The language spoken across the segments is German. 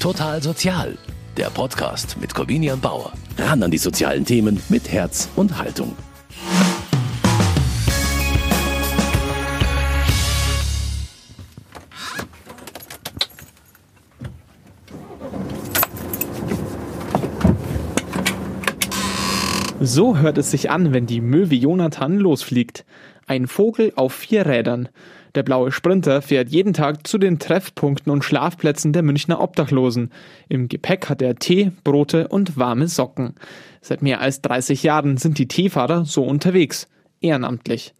Total Sozial, der Podcast mit Corvinian Bauer. Ran an die sozialen Themen mit Herz und Haltung. So hört es sich an, wenn die Möwe Jonathan losfliegt. Ein Vogel auf vier Rädern. Der blaue Sprinter fährt jeden Tag zu den Treffpunkten und Schlafplätzen der Münchner Obdachlosen. Im Gepäck hat er Tee, Brote und warme Socken. Seit mehr als 30 Jahren sind die Teefahrer so unterwegs. Ehrenamtlich.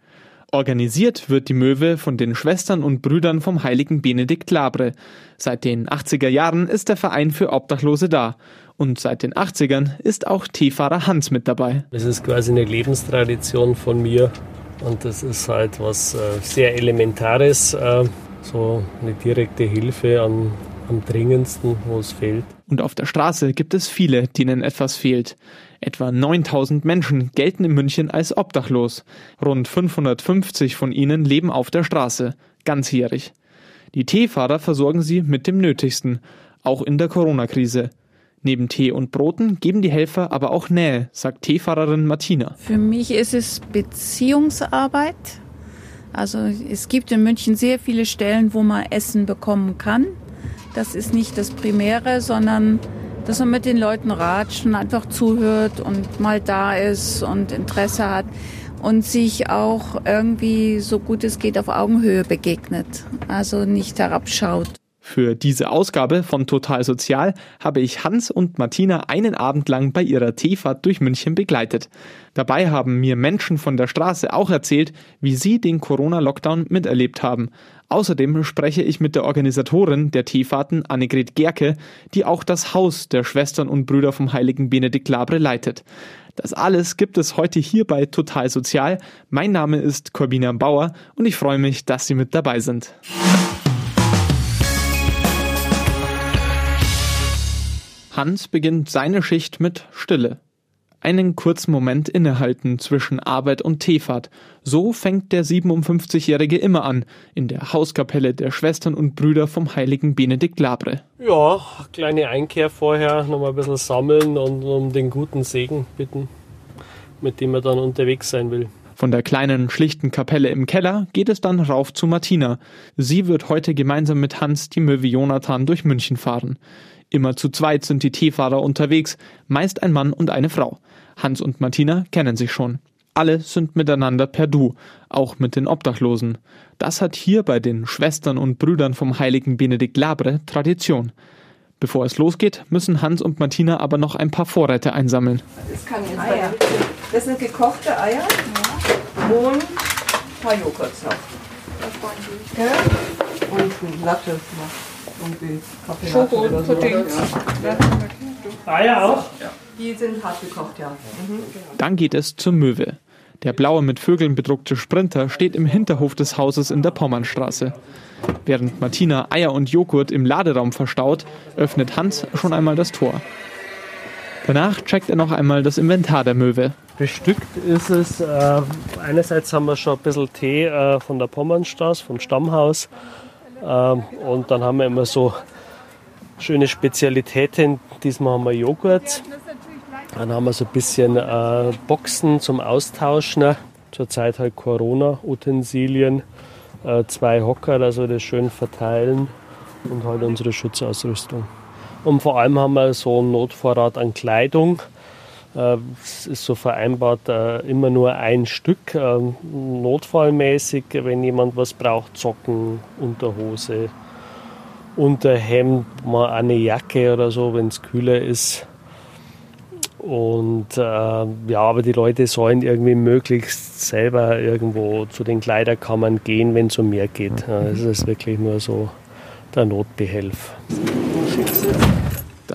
Organisiert wird die Möwe von den Schwestern und Brüdern vom heiligen Benedikt Labre. Seit den 80er Jahren ist der Verein für Obdachlose da. Und seit den 80ern ist auch Teefahrer Hans mit dabei. Das ist quasi eine Lebenstradition von mir. Und das ist halt was äh, sehr Elementares, äh, so eine direkte Hilfe an, am dringendsten, wo es fehlt. Und auf der Straße gibt es viele, denen etwas fehlt. Etwa 9000 Menschen gelten in München als obdachlos. Rund 550 von ihnen leben auf der Straße, ganzjährig. Die Teefahrer versorgen sie mit dem Nötigsten, auch in der Corona-Krise. Neben Tee und Broten geben die Helfer aber auch Nähe, sagt Teefahrerin Martina. Für mich ist es Beziehungsarbeit. Also es gibt in München sehr viele Stellen, wo man Essen bekommen kann. Das ist nicht das Primäre, sondern dass man mit den Leuten ratscht und einfach zuhört und mal da ist und Interesse hat und sich auch irgendwie so gut es geht auf Augenhöhe begegnet. Also nicht herabschaut. Für diese Ausgabe von Total Sozial habe ich Hans und Martina einen Abend lang bei ihrer Teefahrt durch München begleitet. Dabei haben mir Menschen von der Straße auch erzählt, wie sie den Corona-Lockdown miterlebt haben. Außerdem spreche ich mit der Organisatorin der Teefahrten, Annegret Gerke, die auch das Haus der Schwestern und Brüder vom heiligen Benedikt Labre leitet. Das alles gibt es heute hier bei Total Sozial. Mein Name ist Corbina Bauer und ich freue mich, dass Sie mit dabei sind. Hans beginnt seine Schicht mit Stille. Einen kurzen Moment innehalten zwischen Arbeit und Teefahrt. So fängt der 57-Jährige immer an, in der Hauskapelle der Schwestern und Brüder vom heiligen Benedikt Labre. Ja, kleine Einkehr vorher, nochmal ein bisschen sammeln und um den guten Segen bitten, mit dem er dann unterwegs sein will. Von der kleinen, schlichten Kapelle im Keller geht es dann rauf zu Martina. Sie wird heute gemeinsam mit Hans die Möwe Jonathan durch München fahren. Immer zu zweit sind die Teefahrer unterwegs, meist ein Mann und eine Frau. Hans und Martina kennen sich schon. Alle sind miteinander per Du, auch mit den Obdachlosen. Das hat hier bei den Schwestern und Brüdern vom heiligen Benedikt Labre Tradition. Bevor es losgeht, müssen Hans und Martina aber noch ein paar Vorräte einsammeln. Das kann jetzt Eier. Das sind gekochte Eier ja. und ein paar Joghurtsaft. Ja? Und ein Latte noch irgendwie Kaffee Schoko und Pudding. Ja. Eier auch? Ja. Die sind hart gekocht, ja. Mhm. Dann geht es zur Möwe. Der blaue mit Vögeln bedruckte Sprinter steht im Hinterhof des Hauses in der Pommernstraße. Während Martina Eier und Joghurt im Laderaum verstaut, öffnet Hans schon einmal das Tor. Danach checkt er noch einmal das Inventar der Möwe. Bestückt ist es, äh, einerseits haben wir schon ein bisschen Tee äh, von der Pommernstraße, vom Stammhaus. Ähm, und dann haben wir immer so schöne Spezialitäten. Diesmal haben wir Joghurt. Dann haben wir so ein bisschen äh, Boxen zum Austauschen. Zurzeit halt Corona-Utensilien. Äh, zwei Hocker, also das schön verteilen. Und halt unsere Schutzausrüstung. Und vor allem haben wir so einen Notvorrat an Kleidung. Äh, es ist so vereinbart, äh, immer nur ein Stück, äh, notfallmäßig, wenn jemand was braucht, Socken, Unterhose, Unterhemd, mal eine Jacke oder so, wenn es kühler ist. Und äh, ja, aber die Leute sollen irgendwie möglichst selber irgendwo zu den Kleiderkammern gehen, wenn es um mehr geht. Es ist wirklich nur so der Notbehelf.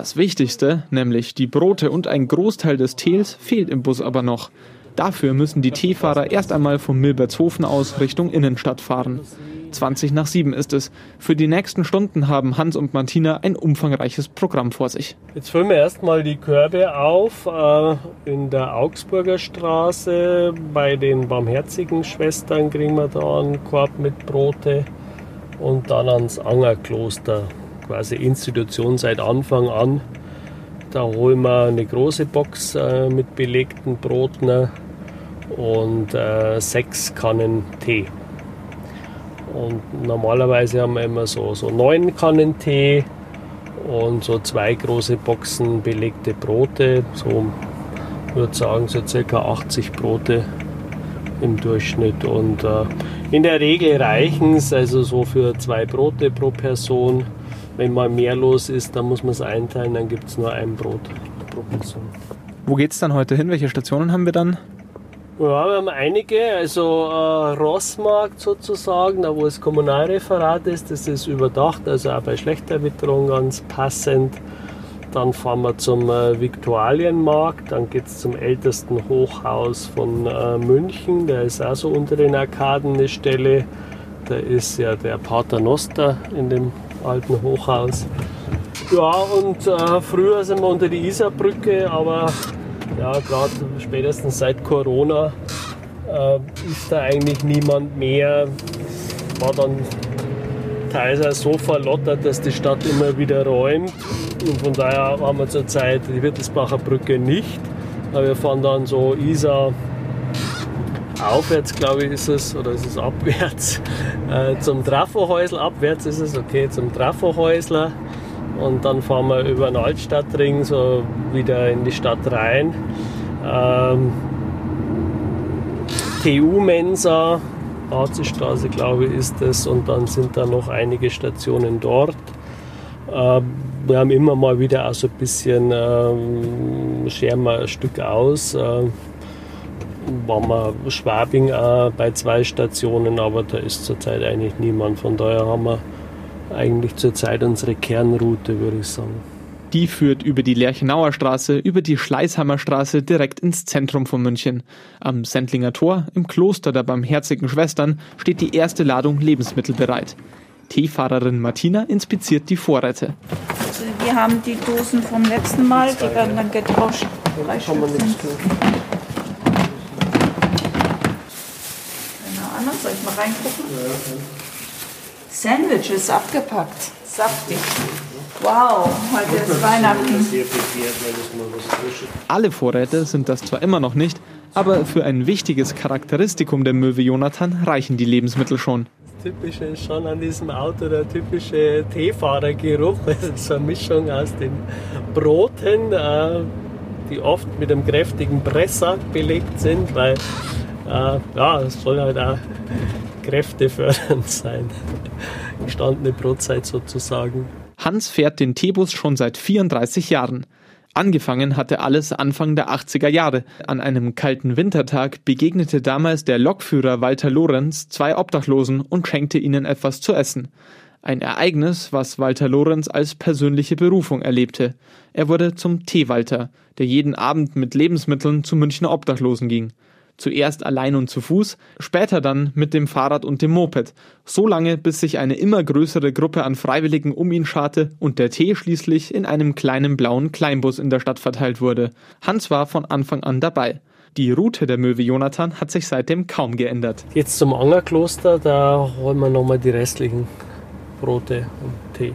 Das Wichtigste, nämlich die Brote und ein Großteil des Teels, fehlt im Bus aber noch. Dafür müssen die Teefahrer erst einmal vom Milbertshofen aus Richtung Innenstadt fahren. 20 nach 7 ist es. Für die nächsten Stunden haben Hans und Martina ein umfangreiches Programm vor sich. Jetzt füllen wir erstmal die Körbe auf äh, in der Augsburger Straße. Bei den Barmherzigen Schwestern kriegen wir da einen Korb mit Brote und dann ans Angerkloster quasi Institution seit Anfang an. Da holen wir eine große Box äh, mit belegten Broten und äh, sechs Kannen Tee. Und normalerweise haben wir immer so, so neun Kannen Tee und so zwei große Boxen belegte Brote. So, würde sagen, so circa 80 Brote im Durchschnitt. Und äh, in der Regel reichen es also so für zwei Brote pro Person. Wenn mal mehr los ist, dann muss man es einteilen, dann gibt es nur ein Brot pro Person. Wo geht es dann heute hin? Welche Stationen haben wir dann? Ja, wir haben einige, also äh, Rossmarkt sozusagen, da wo das Kommunalreferat ist, das ist überdacht, also auch bei Schlechterwitterung ganz passend. Dann fahren wir zum äh, Viktualienmarkt, dann geht es zum ältesten Hochhaus von äh, München, der ist auch so unter den Arkaden eine Stelle. Da ist ja der Pater Noster in dem alten Hochhaus. Ja, und äh, früher sind wir unter die Isarbrücke, aber ja, gerade spätestens seit Corona äh, ist da eigentlich niemand mehr. War dann teilweise so verlottert, dass die Stadt immer wieder räumt. Und von daher haben wir zurzeit die Wittelsbacher Brücke nicht. Aber wir fahren dann so Isar aufwärts, glaube ich, ist es, oder ist es abwärts, äh, zum Trafohäusl. Abwärts ist es, okay, zum Trafohäusler und dann fahren wir über den Altstadtring so wieder in die Stadt rein. Ähm, TU-Mensa, Harzstraße glaube ich ist es und dann sind da noch einige Stationen dort. Ähm, wir haben immer mal wieder auch so ein bisschen, ähm, scheren wir ein Stück aus. Äh, waren wir Schwabing auch bei zwei Stationen, aber da ist zurzeit eigentlich niemand. Von daher haben wir eigentlich zurzeit unsere Kernroute, würde ich sagen. Die führt über die Lerchenauer Straße, über die Schleißheimer Straße direkt ins Zentrum von München. Am Sendlinger Tor, im Kloster der Barmherzigen Schwestern, steht die erste Ladung Lebensmittel bereit. Teefahrerin Martina inspiziert die Vorräte. Also wir haben die Dosen vom letzten Mal, die werden dann getauscht. Drei Stück sind- Keine Ahnung, soll ich mal reingucken? Sandwiches abgepackt. Saftig. Wow, heute ist Weihnachten. Alle Vorräte sind das zwar immer noch nicht, aber für ein wichtiges Charakteristikum der Möwe Jonathan reichen die Lebensmittel schon. Typische ist schon an diesem Auto der typische Teefahrergeruch. Das ist so eine Mischung aus den Broten, äh, die oft mit einem kräftigen Pressack belegt sind, weil ja, es soll halt auch kräftefördernd sein. Gestandene Brotzeit sozusagen. Hans fährt den Teebus schon seit 34 Jahren. Angefangen hatte alles Anfang der 80er Jahre. An einem kalten Wintertag begegnete damals der Lokführer Walter Lorenz zwei Obdachlosen und schenkte ihnen etwas zu essen. Ein Ereignis, was Walter Lorenz als persönliche Berufung erlebte. Er wurde zum Teewalter, der jeden Abend mit Lebensmitteln zu Münchner Obdachlosen ging. Zuerst allein und zu Fuß, später dann mit dem Fahrrad und dem Moped. So lange, bis sich eine immer größere Gruppe an Freiwilligen um ihn scharte und der Tee schließlich in einem kleinen blauen Kleinbus in der Stadt verteilt wurde. Hans war von Anfang an dabei. Die Route der Möwe Jonathan hat sich seitdem kaum geändert. Jetzt zum Angerkloster, da holen wir nochmal die restlichen Brote und Tee.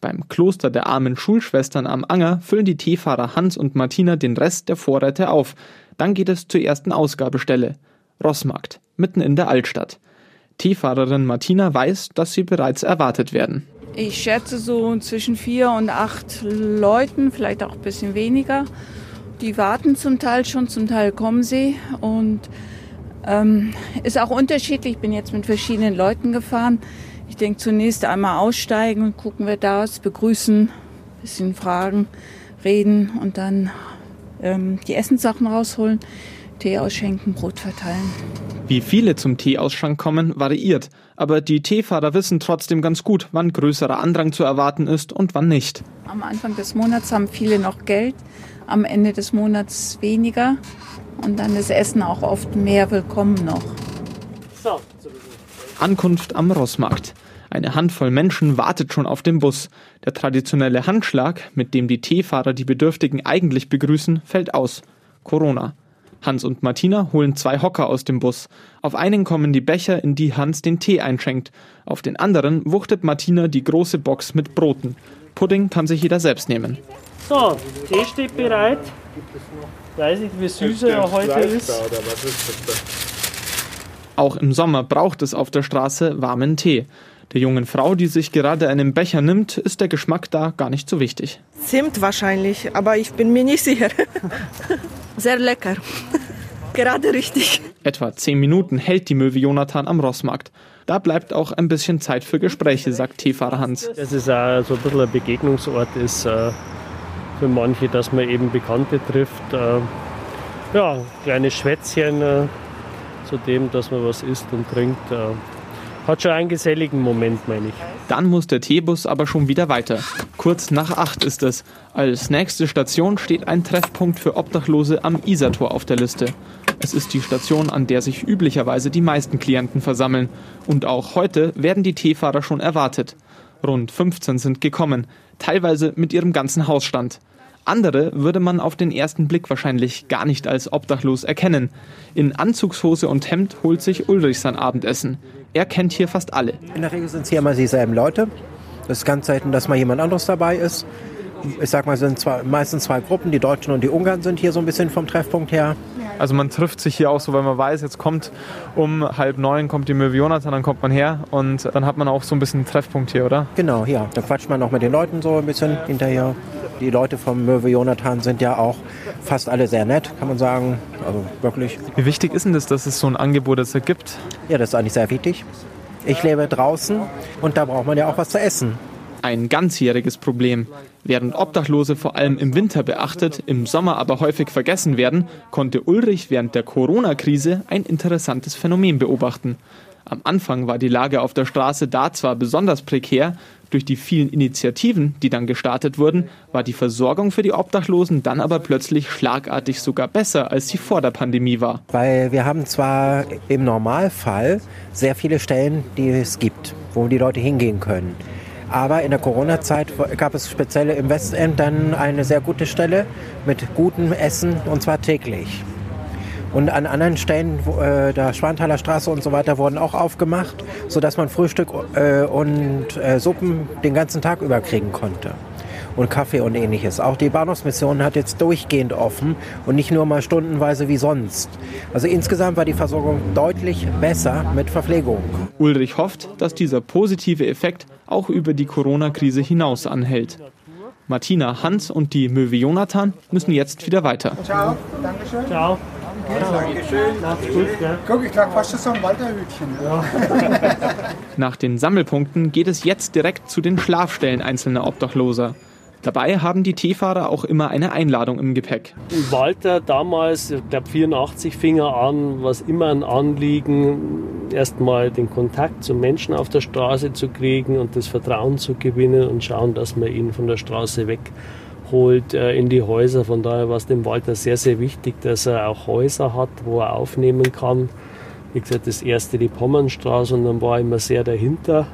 Beim Kloster der armen Schulschwestern am Anger füllen die Teefahrer Hans und Martina den Rest der Vorräte auf. Dann geht es zur ersten Ausgabestelle. Rossmarkt, mitten in der Altstadt. Teefahrerin Martina weiß, dass sie bereits erwartet werden. Ich schätze so zwischen vier und acht Leuten, vielleicht auch ein bisschen weniger. Die warten zum Teil schon, zum Teil kommen sie. Und ähm, ist auch unterschiedlich. Ich bin jetzt mit verschiedenen Leuten gefahren. Ich denke zunächst einmal aussteigen und gucken, wer da ist, begrüßen, bisschen fragen, reden und dann ähm, die Essenssachen rausholen, Tee ausschenken, Brot verteilen. Wie viele zum Teeausschank kommen, variiert. Aber die Teefahrer wissen trotzdem ganz gut, wann größerer Andrang zu erwarten ist und wann nicht. Am Anfang des Monats haben viele noch Geld, am Ende des Monats weniger. Und dann ist Essen auch oft mehr willkommen noch. So, Ankunft am Rossmarkt. Eine Handvoll Menschen wartet schon auf den Bus. Der traditionelle Handschlag, mit dem die Teefahrer die Bedürftigen eigentlich begrüßen, fällt aus. Corona. Hans und Martina holen zwei Hocker aus dem Bus. Auf einen kommen die Becher, in die Hans den Tee einschenkt. Auf den anderen wuchtet Martina die große Box mit Broten. Pudding kann sich jeder selbst nehmen. So, Tee steht bereit. Weiß nicht, wie süß er heute ist. Auch im Sommer braucht es auf der Straße warmen Tee. Der jungen Frau, die sich gerade einen Becher nimmt, ist der Geschmack da gar nicht so wichtig. Zimt wahrscheinlich, aber ich bin mir nicht sicher. Sehr lecker. Gerade richtig. Etwa zehn Minuten hält die Möwe Jonathan am Rossmarkt. Da bleibt auch ein bisschen Zeit für Gespräche, sagt Teefahrer Hans. Dass es auch so ein bisschen ein Begegnungsort ist äh, für manche, dass man eben Bekannte trifft. Äh, ja, kleine Schwätzchen äh, zu dem, dass man was isst und trinkt. Hat schon einen geselligen Moment, meine ich. Dann muss der Teebus aber schon wieder weiter. Kurz nach acht ist es. Als nächste Station steht ein Treffpunkt für Obdachlose am Isartor auf der Liste. Es ist die Station, an der sich üblicherweise die meisten Klienten versammeln. Und auch heute werden die Teefahrer schon erwartet. Rund 15 sind gekommen, teilweise mit ihrem ganzen Hausstand. Andere würde man auf den ersten Blick wahrscheinlich gar nicht als obdachlos erkennen. In Anzugshose und Hemd holt sich Ulrich sein Abendessen. Er kennt hier fast alle. In der Regel sind es hier immer dieselben Leute. Es ist ganz selten, dass mal jemand anderes dabei ist. Ich sag mal, es sind zwei, meistens zwei Gruppen. Die Deutschen und die Ungarn sind hier so ein bisschen vom Treffpunkt her. Also man trifft sich hier auch so, weil man weiß, jetzt kommt um halb neun kommt die Möwe Jonathan, dann kommt man her und dann hat man auch so ein bisschen einen Treffpunkt hier, oder? Genau, ja. Da quatscht man auch mit den Leuten so ein bisschen hinterher. Die Leute vom Möwe Jonathan sind ja auch fast alle sehr nett, kann man sagen. Also wirklich. Wie wichtig ist denn das, dass es so ein Angebot jetzt gibt? Ja, das ist eigentlich sehr wichtig. Ich lebe draußen und da braucht man ja auch was zu essen. Ein ganzjähriges Problem. Während Obdachlose vor allem im Winter beachtet, im Sommer aber häufig vergessen werden, konnte Ulrich während der Corona-Krise ein interessantes Phänomen beobachten. Am Anfang war die Lage auf der Straße da zwar besonders prekär, durch die vielen Initiativen, die dann gestartet wurden, war die Versorgung für die Obdachlosen dann aber plötzlich schlagartig sogar besser, als sie vor der Pandemie war. Weil wir haben zwar im Normalfall sehr viele Stellen, die es gibt, wo die Leute hingehen können. Aber in der Corona-Zeit gab es speziell im Westend dann eine sehr gute Stelle mit gutem Essen und zwar täglich. Und an anderen Stellen, äh, der Schwanthaler Straße und so weiter, wurden auch aufgemacht, sodass man Frühstück äh, und äh, Suppen den ganzen Tag über kriegen konnte. Und Kaffee und ähnliches. Auch die Bahnhofsmission hat jetzt durchgehend offen und nicht nur mal stundenweise wie sonst. Also insgesamt war die Versorgung deutlich besser mit Verpflegung. Ulrich hofft, dass dieser positive Effekt auch über die Corona-Krise hinaus anhält. Martina, Hans und die Möwe Jonathan müssen jetzt wieder weiter. Ciao, Dankeschön. Ciao. Dankeschön. Macht's gut, gell? Guck, ich trage fast so ein Walterhütchen. Nach den Sammelpunkten geht es jetzt direkt zu den Schlafstellen einzelner Obdachloser. Dabei haben die Teefahrer auch immer eine Einladung im Gepäck. Walter damals, ich glaube 84 fing er an, was immer ein Anliegen, erstmal den Kontakt zu Menschen auf der Straße zu kriegen und das Vertrauen zu gewinnen und schauen, dass man ihn von der Straße wegholt äh, in die Häuser. Von daher war es dem Walter sehr, sehr wichtig, dass er auch Häuser hat, wo er aufnehmen kann. Wie gesagt, das erste die Pommernstraße und dann war er immer sehr dahinter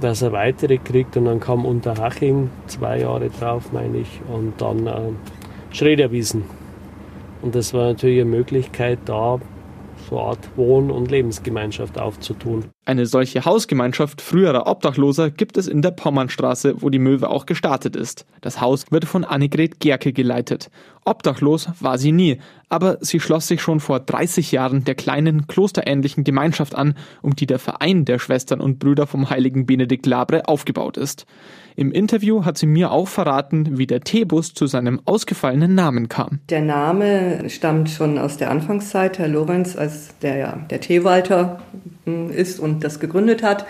dass er weitere kriegt und dann kam Unterhaching, zwei Jahre drauf, meine ich, und dann äh, Schrederwiesen. Und das war natürlich eine Möglichkeit, da so eine Art Wohn- und Lebensgemeinschaft aufzutun. Eine solche Hausgemeinschaft früherer Obdachloser gibt es in der Pommernstraße, wo die Möwe auch gestartet ist. Das Haus wird von Annegret Gerke geleitet. Obdachlos war sie nie, aber sie schloss sich schon vor 30 Jahren der kleinen klosterähnlichen Gemeinschaft an, um die der Verein der Schwestern und Brüder vom heiligen Benedikt Labre aufgebaut ist. Im Interview hat sie mir auch verraten, wie der Teebus zu seinem ausgefallenen Namen kam. Der Name stammt schon aus der Anfangszeit. Herr Lorenz, als der ja der Teewalter ist und das gegründet hat,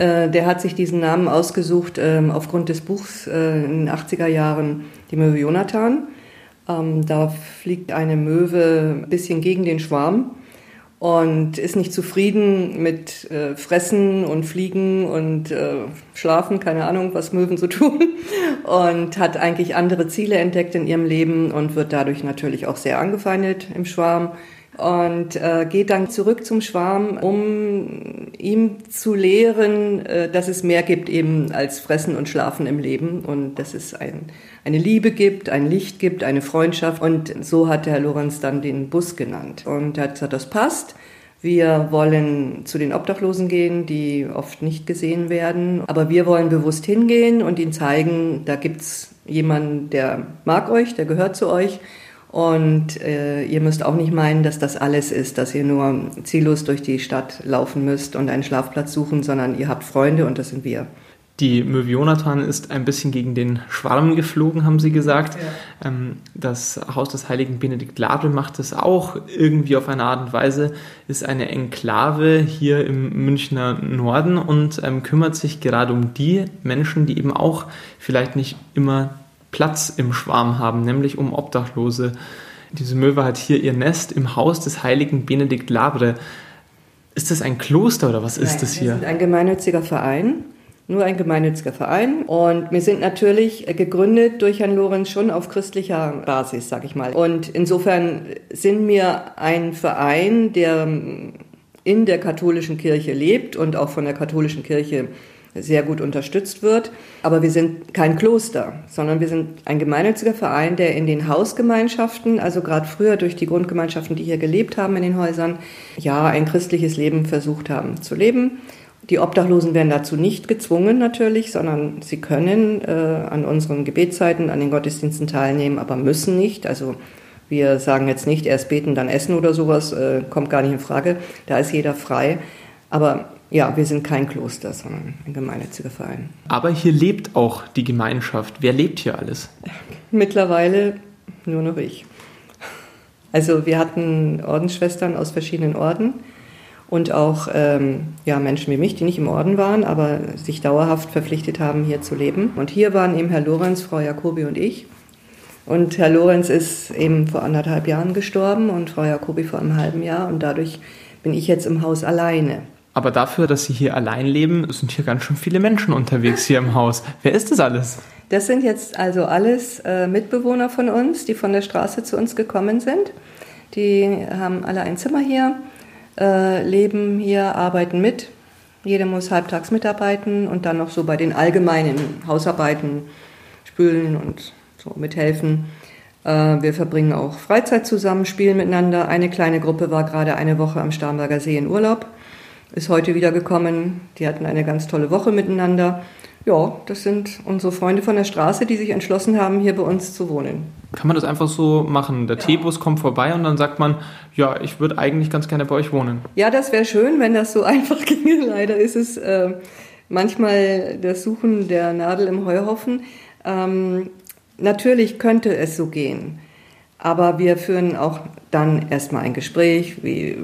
äh, der hat sich diesen Namen ausgesucht ähm, aufgrund des Buchs äh, in den 80er Jahren Die Möwe Jonathan. Ähm, da fliegt eine Möwe ein bisschen gegen den Schwarm und ist nicht zufrieden mit äh, Fressen und Fliegen und Schlafen, keine Ahnung, was Möwen so tun und hat eigentlich andere Ziele entdeckt in ihrem Leben und wird dadurch natürlich auch sehr angefeindet im Schwarm. Und äh, geht dann zurück zum Schwarm, um ihm zu lehren, äh, dass es mehr gibt eben als Fressen und Schlafen im Leben und dass es ein, eine Liebe gibt, ein Licht gibt, eine Freundschaft. Und so hat Herr Lorenz dann den Bus genannt. Und er hat gesagt, das passt. Wir wollen zu den Obdachlosen gehen, die oft nicht gesehen werden. Aber wir wollen bewusst hingehen und ihnen zeigen, da gibt's jemanden, der mag euch, der gehört zu euch und äh, ihr müsst auch nicht meinen, dass das alles ist, dass ihr nur ziellos durch die Stadt laufen müsst und einen Schlafplatz suchen, sondern ihr habt Freunde und das sind wir. Die Möwe Jonathan ist ein bisschen gegen den Schwarm geflogen, haben sie gesagt. Ja. Ähm, das Haus des heiligen Benedikt Labre macht es auch irgendwie auf eine Art und Weise, ist eine Enklave hier im Münchner Norden und ähm, kümmert sich gerade um die Menschen, die eben auch vielleicht nicht immer Platz im Schwarm haben, nämlich um Obdachlose. Diese Möwe hat hier ihr Nest im Haus des heiligen Benedikt Labre. Ist das ein Kloster oder was ist Nein, das hier? Wir sind ein gemeinnütziger Verein, nur ein gemeinnütziger Verein. Und wir sind natürlich gegründet durch Herrn Lorenz schon auf christlicher Basis, sag ich mal. Und insofern sind wir ein Verein, der in der katholischen Kirche lebt und auch von der katholischen Kirche sehr gut unterstützt wird. Aber wir sind kein Kloster, sondern wir sind ein gemeinnütziger Verein, der in den Hausgemeinschaften, also gerade früher durch die Grundgemeinschaften, die hier gelebt haben in den Häusern, ja, ein christliches Leben versucht haben zu leben. Die Obdachlosen werden dazu nicht gezwungen natürlich, sondern sie können äh, an unseren Gebetszeiten, an den Gottesdiensten teilnehmen, aber müssen nicht. Also wir sagen jetzt nicht, erst beten, dann essen oder sowas, äh, kommt gar nicht in Frage. Da ist jeder frei. Aber ja, wir sind kein Kloster, sondern ein gemeinnütziger Verein. Aber hier lebt auch die Gemeinschaft. Wer lebt hier alles? Mittlerweile nur noch ich. Also wir hatten Ordensschwestern aus verschiedenen Orden und auch ähm, ja, Menschen wie mich, die nicht im Orden waren, aber sich dauerhaft verpflichtet haben, hier zu leben. Und hier waren eben Herr Lorenz, Frau Jacobi und ich. Und Herr Lorenz ist eben vor anderthalb Jahren gestorben und Frau Jacobi vor einem halben Jahr. Und dadurch bin ich jetzt im Haus alleine. Aber dafür, dass Sie hier allein leben, sind hier ganz schön viele Menschen unterwegs hier im Haus. Wer ist das alles? Das sind jetzt also alles äh, Mitbewohner von uns, die von der Straße zu uns gekommen sind. Die haben alle ein Zimmer hier, äh, leben hier, arbeiten mit. Jeder muss halbtags mitarbeiten und dann noch so bei den allgemeinen Hausarbeiten spülen und so mithelfen. Äh, wir verbringen auch Freizeit zusammen, spielen miteinander. Eine kleine Gruppe war gerade eine Woche am Starnberger See in Urlaub ist heute wieder gekommen. Die hatten eine ganz tolle Woche miteinander. Ja, das sind unsere Freunde von der Straße, die sich entschlossen haben, hier bei uns zu wohnen. Kann man das einfach so machen? Der ja. Teebus kommt vorbei und dann sagt man, ja, ich würde eigentlich ganz gerne bei euch wohnen. Ja, das wäre schön, wenn das so einfach ginge. Leider ist es äh, manchmal das Suchen der Nadel im Heuhaufen. Ähm, natürlich könnte es so gehen. Aber wir führen auch dann erstmal ein Gespräch, wie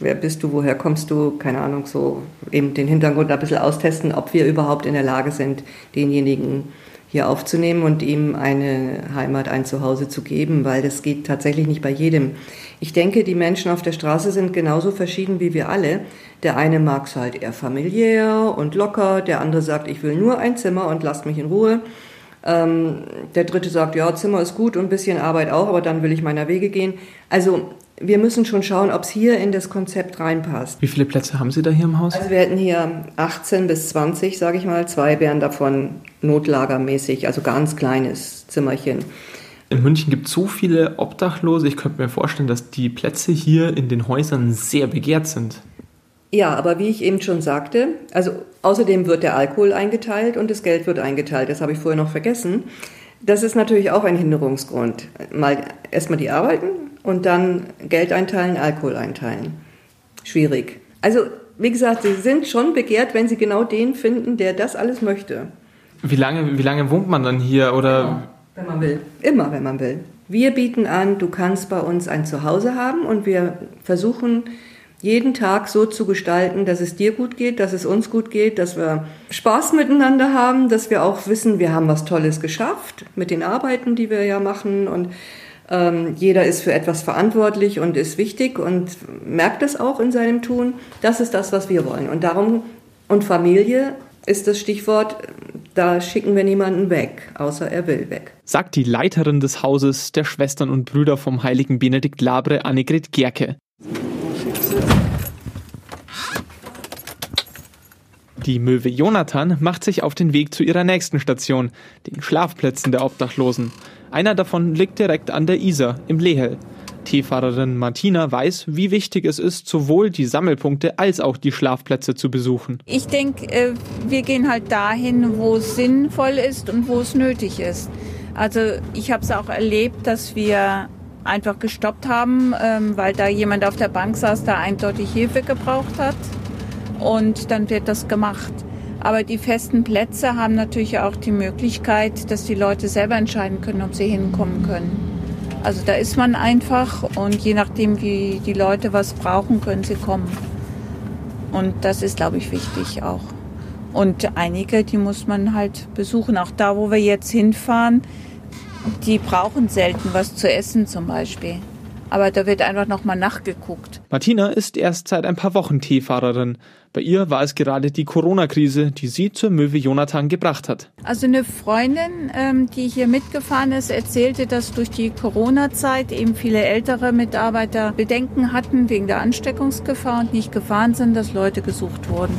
wer bist du, woher kommst du, keine Ahnung, so eben den Hintergrund ein bisschen austesten, ob wir überhaupt in der Lage sind, denjenigen hier aufzunehmen und ihm eine Heimat, ein Zuhause zu geben, weil das geht tatsächlich nicht bei jedem. Ich denke, die Menschen auf der Straße sind genauso verschieden wie wir alle. Der eine mag es halt eher familiär und locker, der andere sagt, ich will nur ein Zimmer und lasst mich in Ruhe. Ähm, der dritte sagt, ja, Zimmer ist gut und ein bisschen Arbeit auch, aber dann will ich meiner Wege gehen. Also wir müssen schon schauen, ob es hier in das Konzept reinpasst. Wie viele Plätze haben Sie da hier im Haus? Also wir hätten hier 18 bis 20, sage ich mal. Zwei wären davon notlagermäßig, also ganz kleines Zimmerchen. In München gibt es so viele Obdachlose. Ich könnte mir vorstellen, dass die Plätze hier in den Häusern sehr begehrt sind. Ja, aber wie ich eben schon sagte, also außerdem wird der Alkohol eingeteilt und das Geld wird eingeteilt. Das habe ich vorher noch vergessen. Das ist natürlich auch ein Hinderungsgrund. Mal erstmal die Arbeiten und dann Geld einteilen, Alkohol einteilen. Schwierig. Also, wie gesagt, sie sind schon begehrt, wenn sie genau den finden, der das alles möchte. Wie lange, wie lange wohnt man dann hier? Oder? Immer, wenn man will. Immer, wenn man will. Wir bieten an, du kannst bei uns ein Zuhause haben und wir versuchen, jeden Tag so zu gestalten, dass es dir gut geht, dass es uns gut geht, dass wir Spaß miteinander haben, dass wir auch wissen, wir haben was Tolles geschafft mit den Arbeiten, die wir ja machen und ähm, jeder ist für etwas verantwortlich und ist wichtig und merkt es auch in seinem Tun. Das ist das, was wir wollen. Und darum, und Familie ist das Stichwort, Da schicken wir niemanden weg, außer er will weg. Sagt die Leiterin des Hauses der Schwestern und Brüder vom heiligen Benedikt Labre, Annegret Gerke. Die Möwe Jonathan macht sich auf den Weg zu ihrer nächsten Station, den Schlafplätzen der Obdachlosen. Einer davon liegt direkt an der Isar im Lehel. Teefahrerin Martina weiß, wie wichtig es ist, sowohl die Sammelpunkte als auch die Schlafplätze zu besuchen. Ich denke, äh, wir gehen halt dahin, wo es sinnvoll ist und wo es nötig ist. Also ich habe es auch erlebt, dass wir einfach gestoppt haben, ähm, weil da jemand auf der Bank saß, der eindeutig Hilfe gebraucht hat. Und dann wird das gemacht. Aber die festen Plätze haben natürlich auch die Möglichkeit, dass die Leute selber entscheiden können, ob sie hinkommen können. Also da ist man einfach und je nachdem, wie die Leute was brauchen, können sie kommen. Und das ist, glaube ich, wichtig auch. Und einige, die muss man halt besuchen. Auch da, wo wir jetzt hinfahren, die brauchen selten was zu essen zum Beispiel. Aber da wird einfach nochmal nachgeguckt. Martina ist erst seit ein paar Wochen Teefahrerin. Bei ihr war es gerade die Corona-Krise, die sie zur Möwe Jonathan gebracht hat. Also eine Freundin, ähm, die hier mitgefahren ist, erzählte, dass durch die Corona-Zeit eben viele ältere Mitarbeiter Bedenken hatten wegen der Ansteckungsgefahr und nicht gefahren sind, dass Leute gesucht wurden.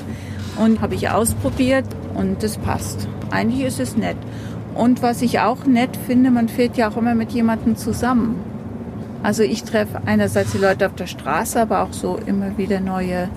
Und habe ich ausprobiert und es passt. Eigentlich ist es nett. Und was ich auch nett finde, man fährt ja auch immer mit jemandem zusammen. Also ich treffe einerseits die Leute auf der Straße, aber auch so immer wieder neue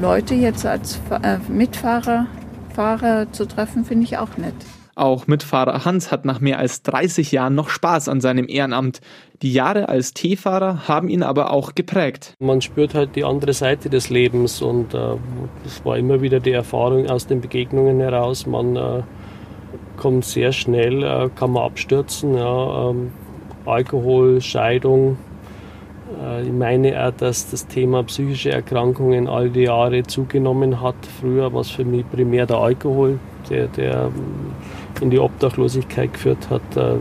Leute jetzt als äh, Mitfahrer Fahrer zu treffen, finde ich auch nett. Auch Mitfahrer Hans hat nach mehr als 30 Jahren noch Spaß an seinem Ehrenamt. Die Jahre als T-Fahrer haben ihn aber auch geprägt. Man spürt halt die andere Seite des Lebens und äh, das war immer wieder die Erfahrung aus den Begegnungen heraus. Man äh, kommt sehr schnell, äh, kann man abstürzen. Ja, ähm, Alkohol, Scheidung, äh, ich meine auch, dass das Thema psychische Erkrankungen all die Jahre zugenommen hat. Früher war es für mich primär der Alkohol, der, der in die Obdachlosigkeit geführt hat. Äh,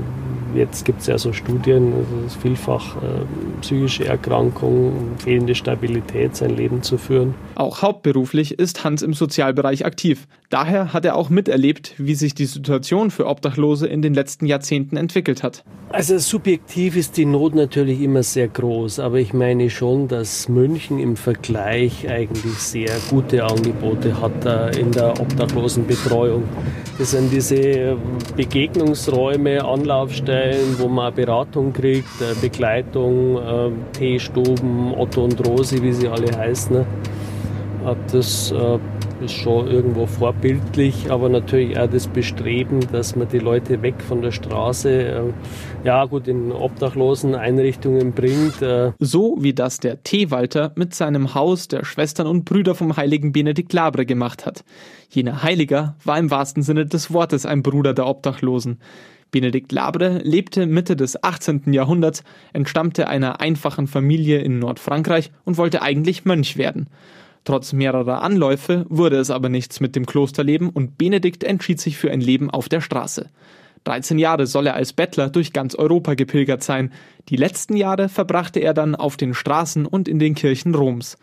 jetzt gibt es ja so Studien, also es ist vielfach äh, psychische Erkrankungen, fehlende Stabilität, sein Leben zu führen. Auch hauptberuflich ist Hans im Sozialbereich aktiv. Daher hat er auch miterlebt, wie sich die Situation für Obdachlose in den letzten Jahrzehnten entwickelt hat. Also subjektiv ist die Not natürlich immer sehr groß, aber ich meine schon, dass München im Vergleich eigentlich sehr gute Angebote hat äh, in der Obdachlosenbetreuung. Das sind diese Begegnungsräume, Anlaufstellen, wo man Beratung kriegt, äh, Begleitung, äh, Teestuben, Otto und Rosi, wie sie alle heißen. Das ist schon irgendwo vorbildlich, aber natürlich auch das Bestreben, dass man die Leute weg von der Straße, äh, ja gut, in obdachlosen Einrichtungen bringt. Äh. So wie das der Teewalter mit seinem Haus der Schwestern und Brüder vom heiligen Benedikt Labre gemacht hat. Jener Heiliger war im wahrsten Sinne des Wortes ein Bruder der Obdachlosen. Benedikt Labre lebte Mitte des 18. Jahrhunderts, entstammte einer einfachen Familie in Nordfrankreich und wollte eigentlich Mönch werden. Trotz mehrerer Anläufe wurde es aber nichts mit dem Klosterleben und Benedikt entschied sich für ein Leben auf der Straße. 13 Jahre soll er als Bettler durch ganz Europa gepilgert sein. Die letzten Jahre verbrachte er dann auf den Straßen und in den Kirchen Roms.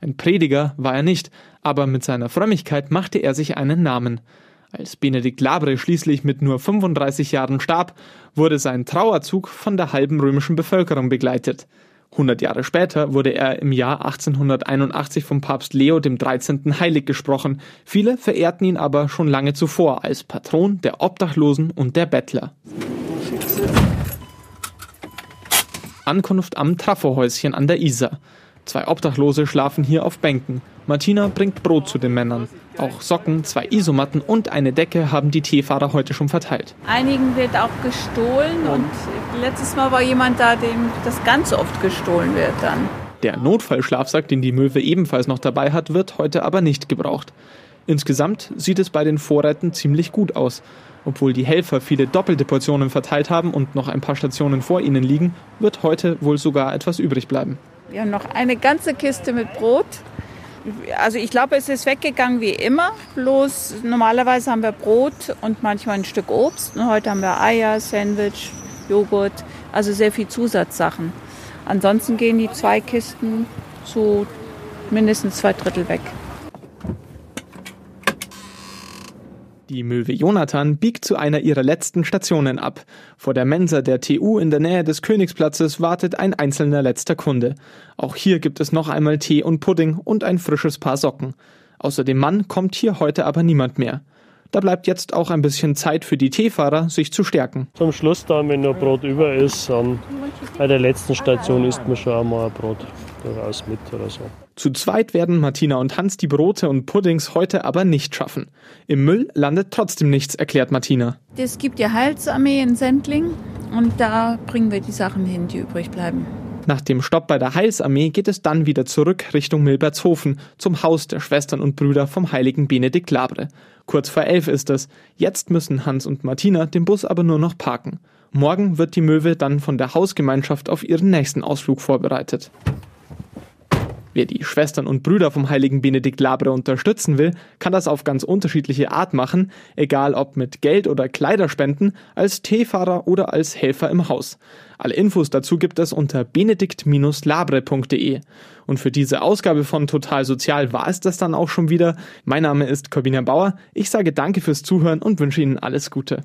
Ein Prediger war er nicht, aber mit seiner Frömmigkeit machte er sich einen Namen. Als Benedikt Labre schließlich mit nur 35 Jahren starb, wurde sein Trauerzug von der halben römischen Bevölkerung begleitet. 100 Jahre später wurde er im Jahr 1881 vom Papst Leo XIII. heilig gesprochen. Viele verehrten ihn aber schon lange zuvor als Patron der Obdachlosen und der Bettler. Ankunft am Trafohäuschen an der Isar. Zwei Obdachlose schlafen hier auf Bänken. Martina bringt Brot zu den Männern. Auch Socken, zwei Isomatten und eine Decke haben die Teefahrer heute schon verteilt. Einigen wird auch gestohlen und letztes Mal war jemand da, dem das ganz oft gestohlen wird dann. Der Notfallschlafsack, den die Möwe ebenfalls noch dabei hat, wird heute aber nicht gebraucht. Insgesamt sieht es bei den Vorräten ziemlich gut aus. Obwohl die Helfer viele doppelte Portionen verteilt haben und noch ein paar Stationen vor ihnen liegen, wird heute wohl sogar etwas übrig bleiben. Wir haben noch eine ganze Kiste mit Brot. Also ich glaube, es ist weggegangen wie immer. Bloß normalerweise haben wir Brot und manchmal ein Stück Obst. Und heute haben wir Eier, Sandwich, Joghurt, also sehr viel Zusatzsachen. Ansonsten gehen die zwei Kisten zu mindestens zwei Drittel weg. Die Möwe Jonathan biegt zu einer ihrer letzten Stationen ab. Vor der Mensa der TU in der Nähe des Königsplatzes wartet ein einzelner letzter Kunde. Auch hier gibt es noch einmal Tee und Pudding und ein frisches Paar Socken. Außer dem Mann kommt hier heute aber niemand mehr. Da bleibt jetzt auch ein bisschen Zeit für die Teefahrer, sich zu stärken. Zum Schluss dann, wenn noch Brot über ist, an, bei der letzten Station isst man schon einmal ein Brot durchaus mit oder so. Zu zweit werden Martina und Hans die Brote und Puddings heute aber nicht schaffen. Im Müll landet trotzdem nichts, erklärt Martina. Es gibt ja Heilsarmee in Sendling und da bringen wir die Sachen hin, die übrig bleiben. Nach dem Stopp bei der Heilsarmee geht es dann wieder zurück Richtung Milbertshofen zum Haus der Schwestern und Brüder vom heiligen Benedikt Labre. Kurz vor elf ist es. Jetzt müssen Hans und Martina den Bus aber nur noch parken. Morgen wird die Möwe dann von der Hausgemeinschaft auf ihren nächsten Ausflug vorbereitet. Wer die Schwestern und Brüder vom heiligen Benedikt Labre unterstützen will, kann das auf ganz unterschiedliche Art machen, egal ob mit Geld oder Kleiderspenden, als Teefahrer oder als Helfer im Haus. Alle Infos dazu gibt es unter benedikt-labre.de. Und für diese Ausgabe von Total Sozial war es das dann auch schon wieder. Mein Name ist Corbina Bauer. Ich sage danke fürs Zuhören und wünsche Ihnen alles Gute.